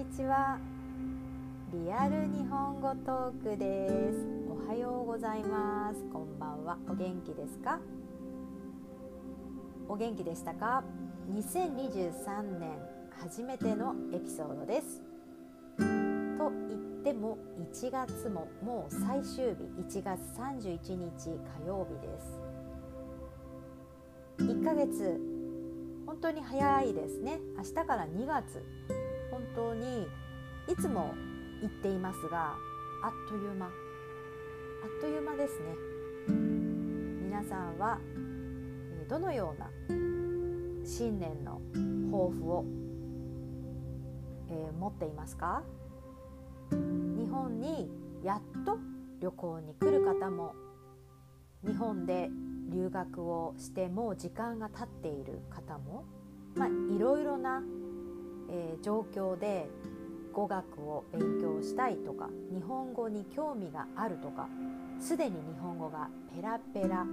にちは。リアル日本語トークです。おはようございます。こんばんは。お元気ですか？お元気でしたか？2023年初めてのエピソードです。と言っても1月ももう最終日1月31日火曜日です。1ヶ月本当に早いですね。明日から2月。本当にいつも言っていますがあっという間。あっという間ですね。皆さんはどのような新年の抱負を、えー、持っていますか？日本にやっと旅行に来る方も日本で留学をしてもう時間が経っている方も、まあ、いろいろな、えー、状況で語学を勉強したいとか日本語に興味があるとかすでに日本語がペラペラ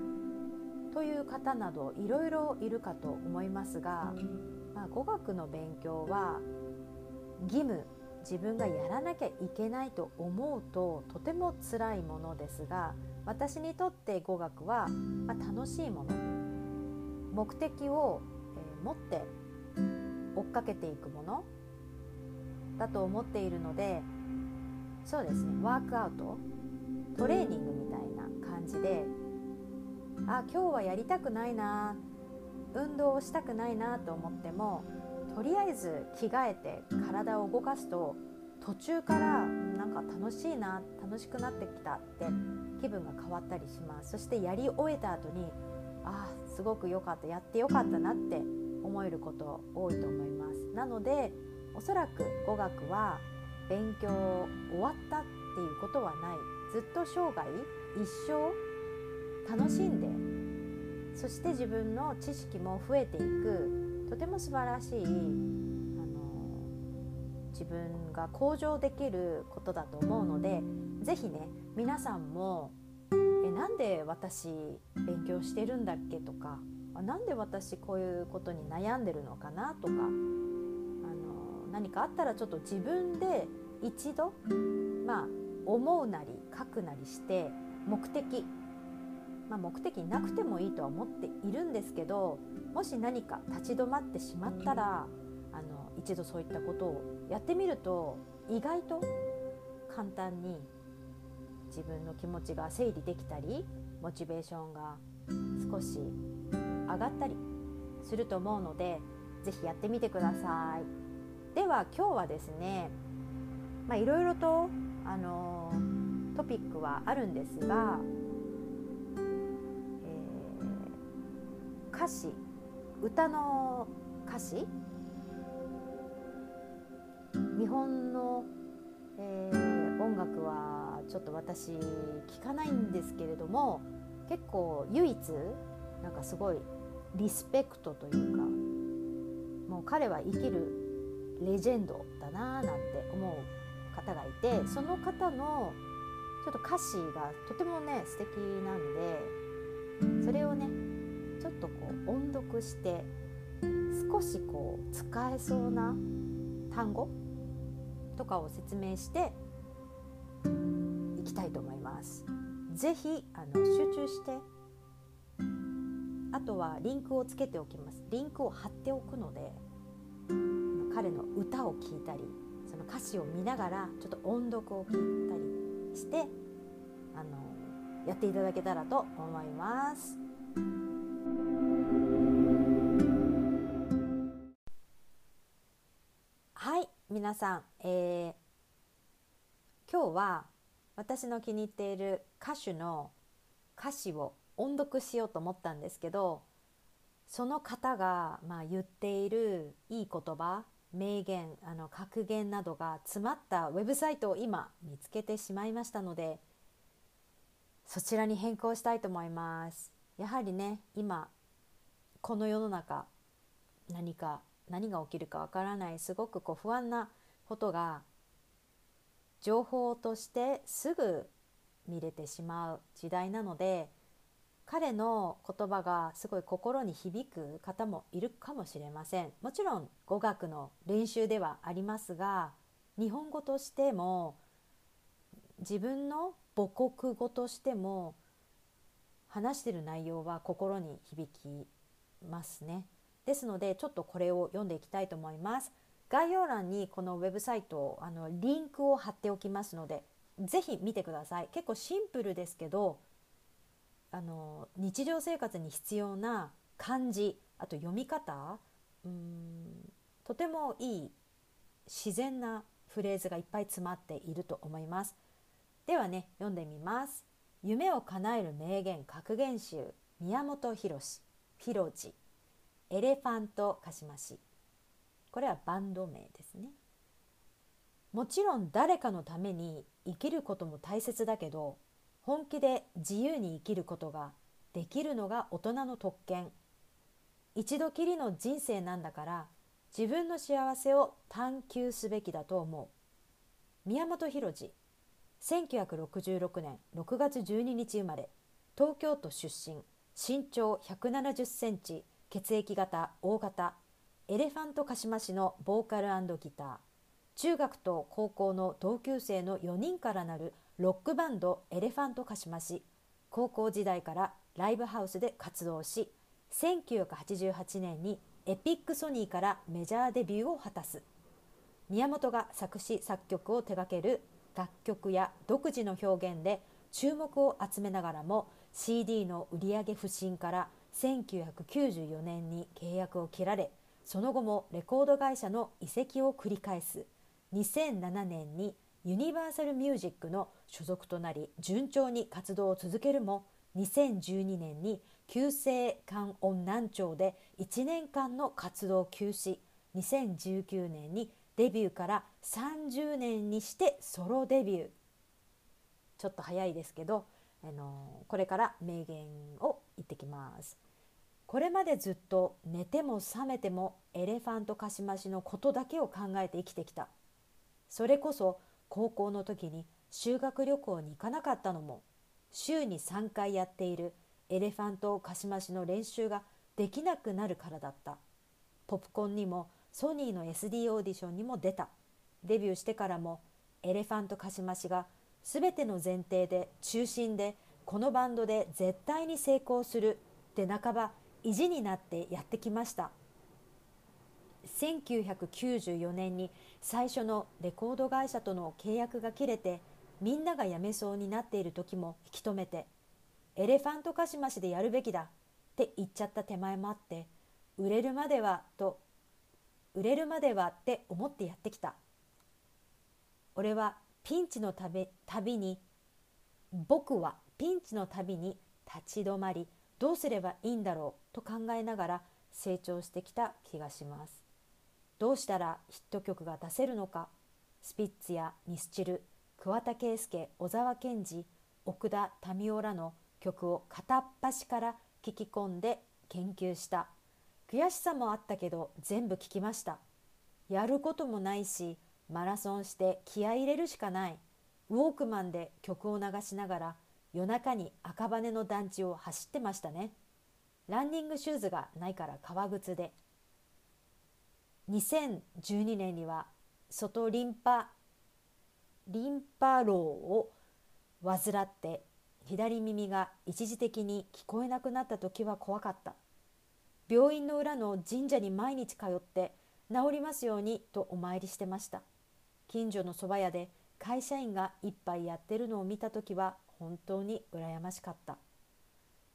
という方などいろいろいるかと思いますが、まあ、語学の勉強は義務自分がやらなきゃいけないと思うととても辛いものですが私にとって語学は、まあ、楽しいもの。目的を、えー、持って追っかけていくもの？だと思っているのでそうですね。ワークアウト？トレーニングみたいな感じであ今日はやりたくないな運動をしたくないなと思ってもとりあえず着替えて体を動かすと途中からなんか楽しいな楽しくなってきたって気分が変わったりします。そしてやり終えた後にああすごく良かったやってよかったなって思えること多いと思います。なのでおそらく語学は勉強終わったっていうことはない。ずっと生涯一生楽しんでそして自分の知識も増えていく。とても素晴らしいあの自分が向上できることだと思うので是非ね皆さんもえなんで私勉強してるんだっけとかなんで私こういうことに悩んでるのかなとかあの何かあったらちょっと自分で一度まあ思うなり書くなりして目的、まあ、目的なくてもいいとは思っているんですけどもし何か立ち止まってしまったらあの一度そういったことをやってみると意外と簡単に自分の気持ちが整理できたりモチベーションが少し上がったりすると思うので是非やってみてください。では今日はですねいろいろと、あのトピックはあるんですが、えー、歌詞歌の歌詞日本の、えー、音楽はちょっと私聞かないんですけれども結構唯一なんかすごいリスペクトというかもう彼は生きるレジェンドだなーなんて思う方がいてその方のちょっと歌詞がとてもね素敵なんでそれをねちょっとこう音読して少しこう使えそうな単語とかを説明していきたいと思います。ぜひあの集中してあとはリンクをつけておきますリンクを貼っておくので彼の歌を聴いたりその歌詞を見ながらちょっと音読を聞いたりしてあのやっていただけたらと思います。はい皆さん、えー、今日は私の気に入っている歌手の歌詞を音読しようと思ったんですけどその方がまあ言っているいい言葉名言あの格言などが詰まったウェブサイトを今見つけてしまいましたのでそちらに変更したいと思います。やはりね今この世の中何か何が起きるかわからないすごくこう不安なことが情報としてすぐ見れてしまう時代なので彼の言葉がすごい心に響く方もいるかもしれませんもちろん語学の練習ではありますが日本語としても自分の母国語としても話してる内容は心に響きますね。ですのでちょっとこれを読んでいきたいと思います。概要欄にこのウェブサイトあのリンクを貼っておきますのでぜひ見てください。結構シンプルですけどあの日常生活に必要な漢字あと読み方うんとてもいい自然なフレーズがいっぱい詰まっていると思います。ではね読んでみます。夢を叶える名言格言集宮本浩フィロジエレファントカシマシこれはバンド名ですねもちろん誰かのために生きることも大切だけど本気で自由に生きることができるのが大人の特権。一度きりの人生なんだから自分の幸せを探求すべきだと思う。宮本浩次1966年6月12日生まれ。東京都出身。身長170センチ。血液型 O 型。エレファント鹿島市のボーカルギター。中学と高校の同級生の4人からなるロックバンドエレファントカシマシ高校時代からライブハウスで活動し1988年にエピックソニーからメジャーデビューを果たす。宮本が作詞作曲を手掛ける楽曲や独自の表現で注目を集めながらも CD の売上不振から1994年に契約を切られその後もレコード会社の移籍を繰り返す。2007年にユニバーサルミュージックの所属となり順調に活動を続けるも2012年に急性肝温難聴で1年間の活動休止2019年にデビューから30年にしてソロデビュー。ちょっと早いですけど、あのこれから名言を言ってきます。これまでずっと寝ても覚めてもエレファントカシマシのことだけを考えて生きてきた。それこそ高校の時に修学旅行に行かなかったのも週に3回やっているエレファントカシマシの練習ができなくなるからだった。ポップコンにもソニーの SD オーディションにも出た。デビューしてからもエレファントカシマシが全ての前提で中心でこのバンドで絶対に成功するって半ば意地になってやってきました。1994年に最初のレコード会社との契約が切れてみんなが辞めそうになっている時も引き止めてエレファントカシマシでやるべきだって言っちゃった手前もあって売れるまではと売れるまではって思ってやってきた。俺はピンチのたび旅に僕はピンチのたびに立ち止まりどうすればいいんだろうと考えながら成長してきた気がします。どうしたらヒット曲が出せるのかスピッツやミスチル桑田佳祐小沢健二奥田民生らの曲を片っ端から聞き込んで研究した。悔しさもあったけど全部聞きました。やることもないしマラソンして気合い入れるしかない。ウォークマンで曲を流しながら夜中に赤羽の団地を走ってましたね。ランニングシューズがないから革靴で。2012年には外リンパリンパ漏を患って左耳が一時的に聞こえなくなった時は怖かった。病院の裏の神社に毎日通って治りますようにとお参りしてました。近所の蕎麦屋で会社員が一杯やってるのを見た時は本当に羨ましかった。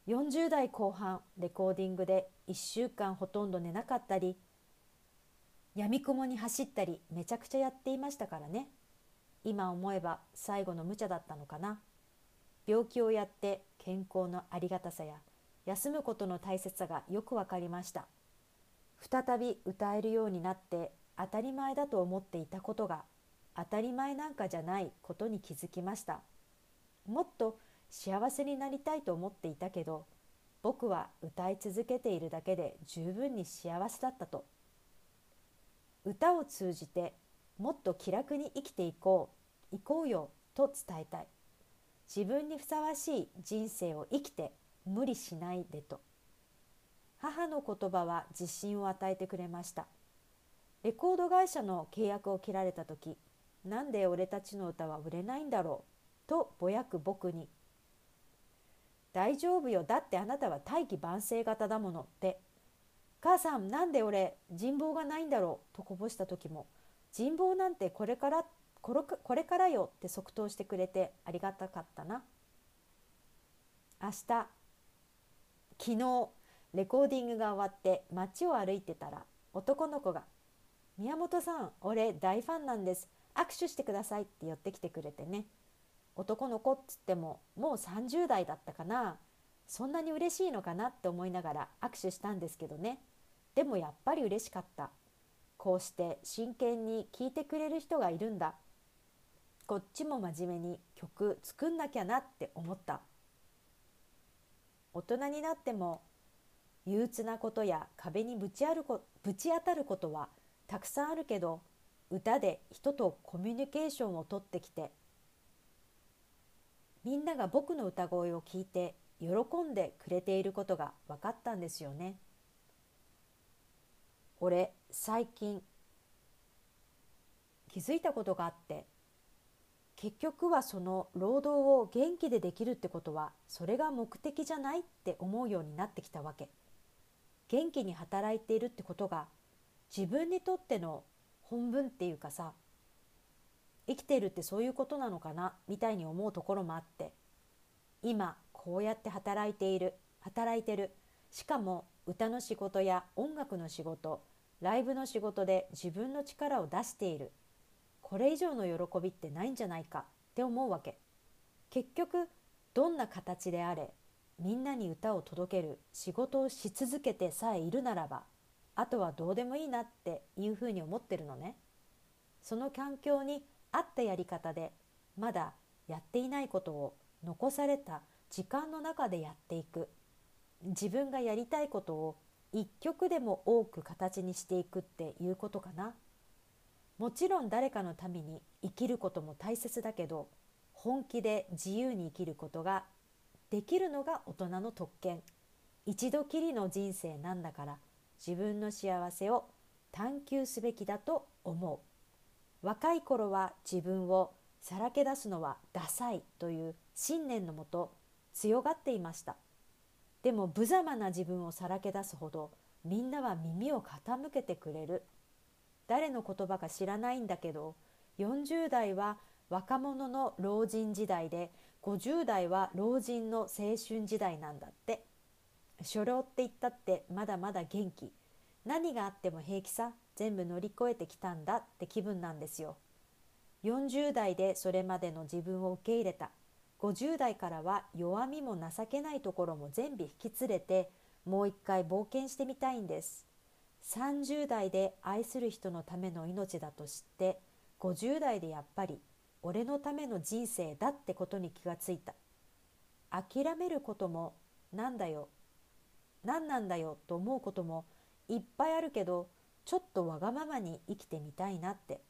40代後半レコーディングで1週間ほとんど寝なかったりやみくもに走ったりめちゃくちゃやっていましたからね。今思えば最後の無茶だったのかな。病気をやって健康のありがたさや休むことの大切さがよく分かりました。再び歌えるようになって当たり前だと思っていたことが当たり前なんかじゃないことに気づきました。もっと幸せになりたいと思っていたけど僕は歌い続けているだけで十分に幸せだったと。歌を通じてもっと気楽に生きていこう行こうよと伝えたい。自分にふさわしい人生を生きて無理しないでと。母の言葉は自信を与えてくれました。レコード会社の契約を切られた時なんで俺たちの歌は売れないんだろうとぼやく僕に「大丈夫よだってあなたは大器晩成型だもの」って「母さんなんで俺人望がないんだろう」とこぼした時も「人望なんてこれからこれからよ」って即答してくれてありがたかったな。明日昨日レコーディングが終わって街を歩いてたら男の子が「宮本さん俺大ファンなんです。握手してください」って寄ってきてくれてね。男の子っつってももう30代だったかな。そんなに嬉しいのかなって思いながら握手したんですけどね。でもやっぱり嬉しかった。こうして真剣に聴いてくれる人がいるんだこっちも真面目に曲作んなきゃなって思った大人になっても憂鬱なことや壁にぶちあるこぶち当たることはたくさんあるけど歌で人とコミュニケーションをとってきてみんなが僕の歌声を聞いて喜んでくれていることが分かったんですよね。俺最近気づいたことがあって結局はその労働を元気でできるってことはそれが目的じゃないって思うようになってきたわけ。元気に働いているってことが自分にとっての本分っていうかさ生きてるってそういうことなのかなみたいに思うところもあって今こうやって働いている働いてる。しかも歌の仕事や音楽の仕事ライブの仕事で自分の力を出している。これ以上の喜びってないんじゃないかって思うわけ。結局どんな形であれみんなに歌を届ける仕事をし続けてさえいるならばあとはどうでもいいなっていうふうに思ってるのね。その環境に合ったやり方でまだやっていないことを残された時間の中でやっていく。自分がやりたいことを一曲でも多く形にしていくっていうことかな。もちろん誰かのために生きることも大切だけど本気で自由に生きることができるのが大人の特権。一度きりの人生なんだから自分の幸せを探求すべきだと思う。若い頃は自分をさらけ出すのはダサいという信念のもと強がっていました。でも無様な自分をさらけ出すほどみんなは耳を傾けてくれる。誰の言葉か知らないんだけど40代は若者の老人時代で50代は老人の青春時代なんだって。初老って言ったってまだまだ元気。何があっても平気さ全部乗り越えてきたんだって気分なんですよ。40代でそれまでの自分を受け入れた。50代からは弱みも情けないところも全部引き連れてもう一回冒険してみたいんです。30代で愛する人のための命だと知って50代でやっぱり俺のための人生だってことに気がついた。諦めることもなんだよ何なんだよと思うこともいっぱいあるけどちょっとわがままに生きてみたいなって。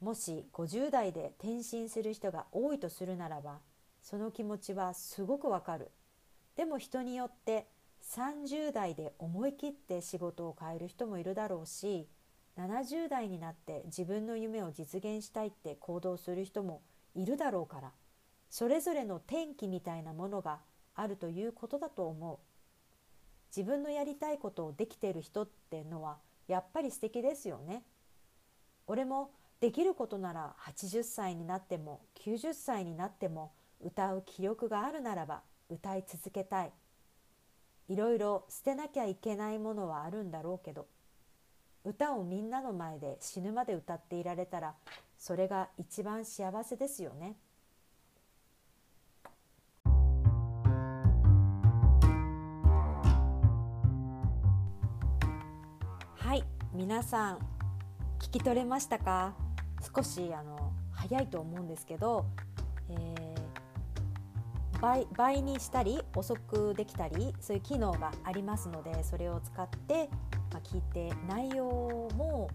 もし50代で転身する人が多いとするならばその気持ちはすごくわかる。でも人によって30代で思い切って仕事を変える人もいるだろうし70代になって自分の夢を実現したいって行動する人もいるだろうからそれぞれの転機みたいなものがあるということだと思う。自分のやりたいことをできている人ってのはやっぱり素敵ですよね。俺もできることなら80歳になっても90歳になっても歌う気力があるならば歌い続けたいいろいろ捨てなきゃいけないものはあるんだろうけど歌をみんなの前で死ぬまで歌っていられたらそれが一番幸せですよね。はい皆さん聞き取れましたか？少しあの早いと思うんですけど、えー倍倍にしたり遅くできたりそういう機能がありますのでそれを使って、まあ、聞いて内容も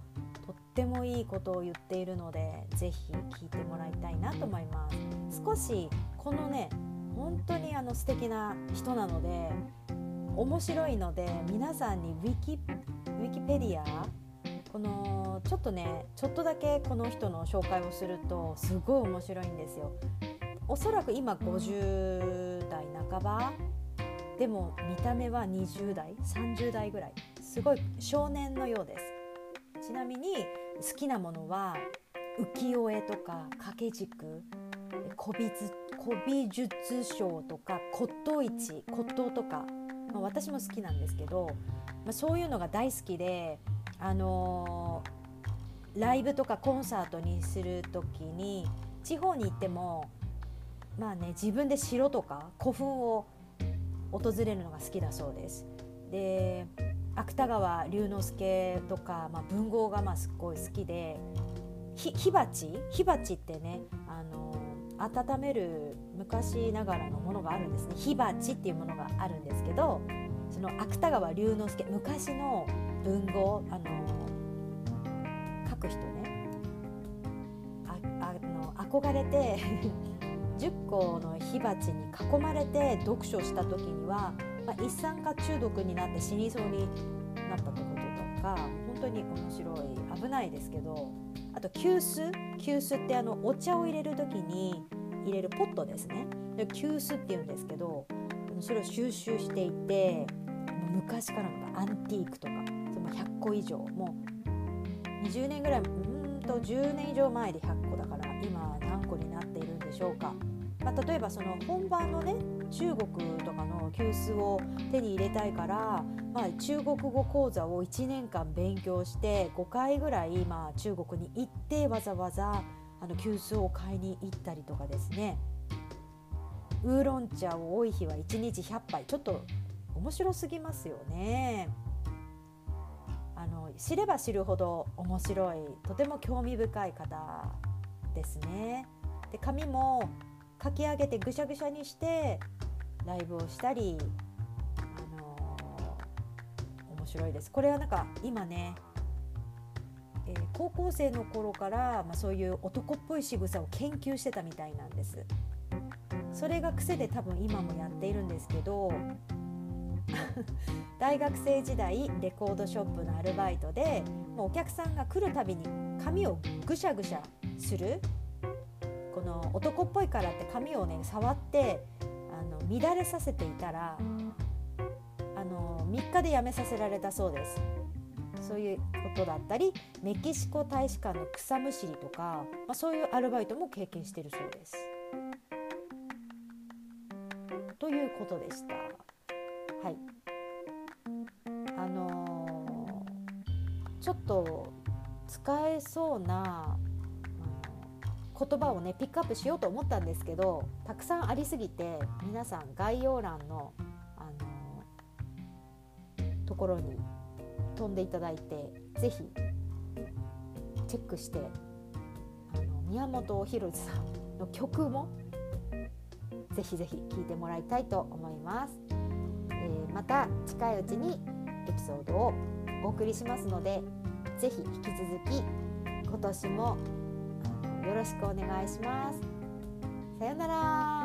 とってもいいことを言っているのでぜひ聞いてもらいたいなと思います少しこのね本当にあの素敵な人なので面白いので皆さんにウィキウィキペディアこのちょっとねちょっとだけこの人の紹介をするとすごい面白いんですよ。おそらく今50代半ば。でも見た目は20代30代ぐらい。すごい少年のようです。ちなみに好きなものは浮世絵とか掛け軸古美古美術商とか骨董市骨董とか、まあ、私も好きなんですけど、まあ、そういうのが大好きで、あのー、ライブとかコンサートにする時に地方に行ってもまあね自分で城とか古墳を訪れるのが好きだそうです。で芥川龍之介とか、まあ、文豪がまあすっごい好きで火鉢？火鉢ってねあの温める昔ながらのものがあるんですね。火鉢っていうものがあるんですけどその芥川龍之介昔の文豪あの書く人ね。ああの憧れて10個の火鉢に囲まれて読書した時には、まあ、一酸化中毒になって死にそうになったってこととか本当に面白い。危ないですけどあと急須？急須ってあのお茶を入れる時に入れるポットですね。で急須っていうんですけどそれを収集していて昔からのアンティークとかその100個以上。もう20年ぐらいうんと10年以上前で100個だから今何個になっているんでしょうか。まあ、例えばその本番のね中国とかの急須を手に入れたいから、まあ、中国語講座を1年間勉強して5回ぐらい、まあ、中国に行ってわざわざあの急須を買いに行ったりとかですねウーロン茶を多い日は1日100杯ちょっと面白すぎますよね。あの知れば知るほど面白いとても興味深い方ですね。で髪もかき上げてぐしゃぐしゃにしてライブをしたり、あのー、面白いです。これはなんか今ね、えー、高校生の頃から、まあ、そういう男っぽい仕草を研究してたみたいなんです。それが癖で多分今もやっているんですけど 大学生時代レコードショップのアルバイトでもうお客さんが来るたびに髪をぐしゃぐしゃするこの男っぽいからって髪をね触ってあの乱れさせていたらあの3日で辞めさせられたそうです。そういうことだったりメキシコ大使館の草むしりとか、まあ、そういうアルバイトも経験してるそうです。ということでした。はい。あのー、ちょっと使えそうな言葉をねピックアップしようと思ったんですけどたくさんありすぎて皆さん概要欄の、あのー、ところに飛んでいただいて是非チェックしてあの宮本浩次さんの曲もぜひぜひ聴いてもらいたいと思います、えー、また近いうちにエピソードをお送りしますのでぜひ引き続き今年もよろしくお願いします。さようなら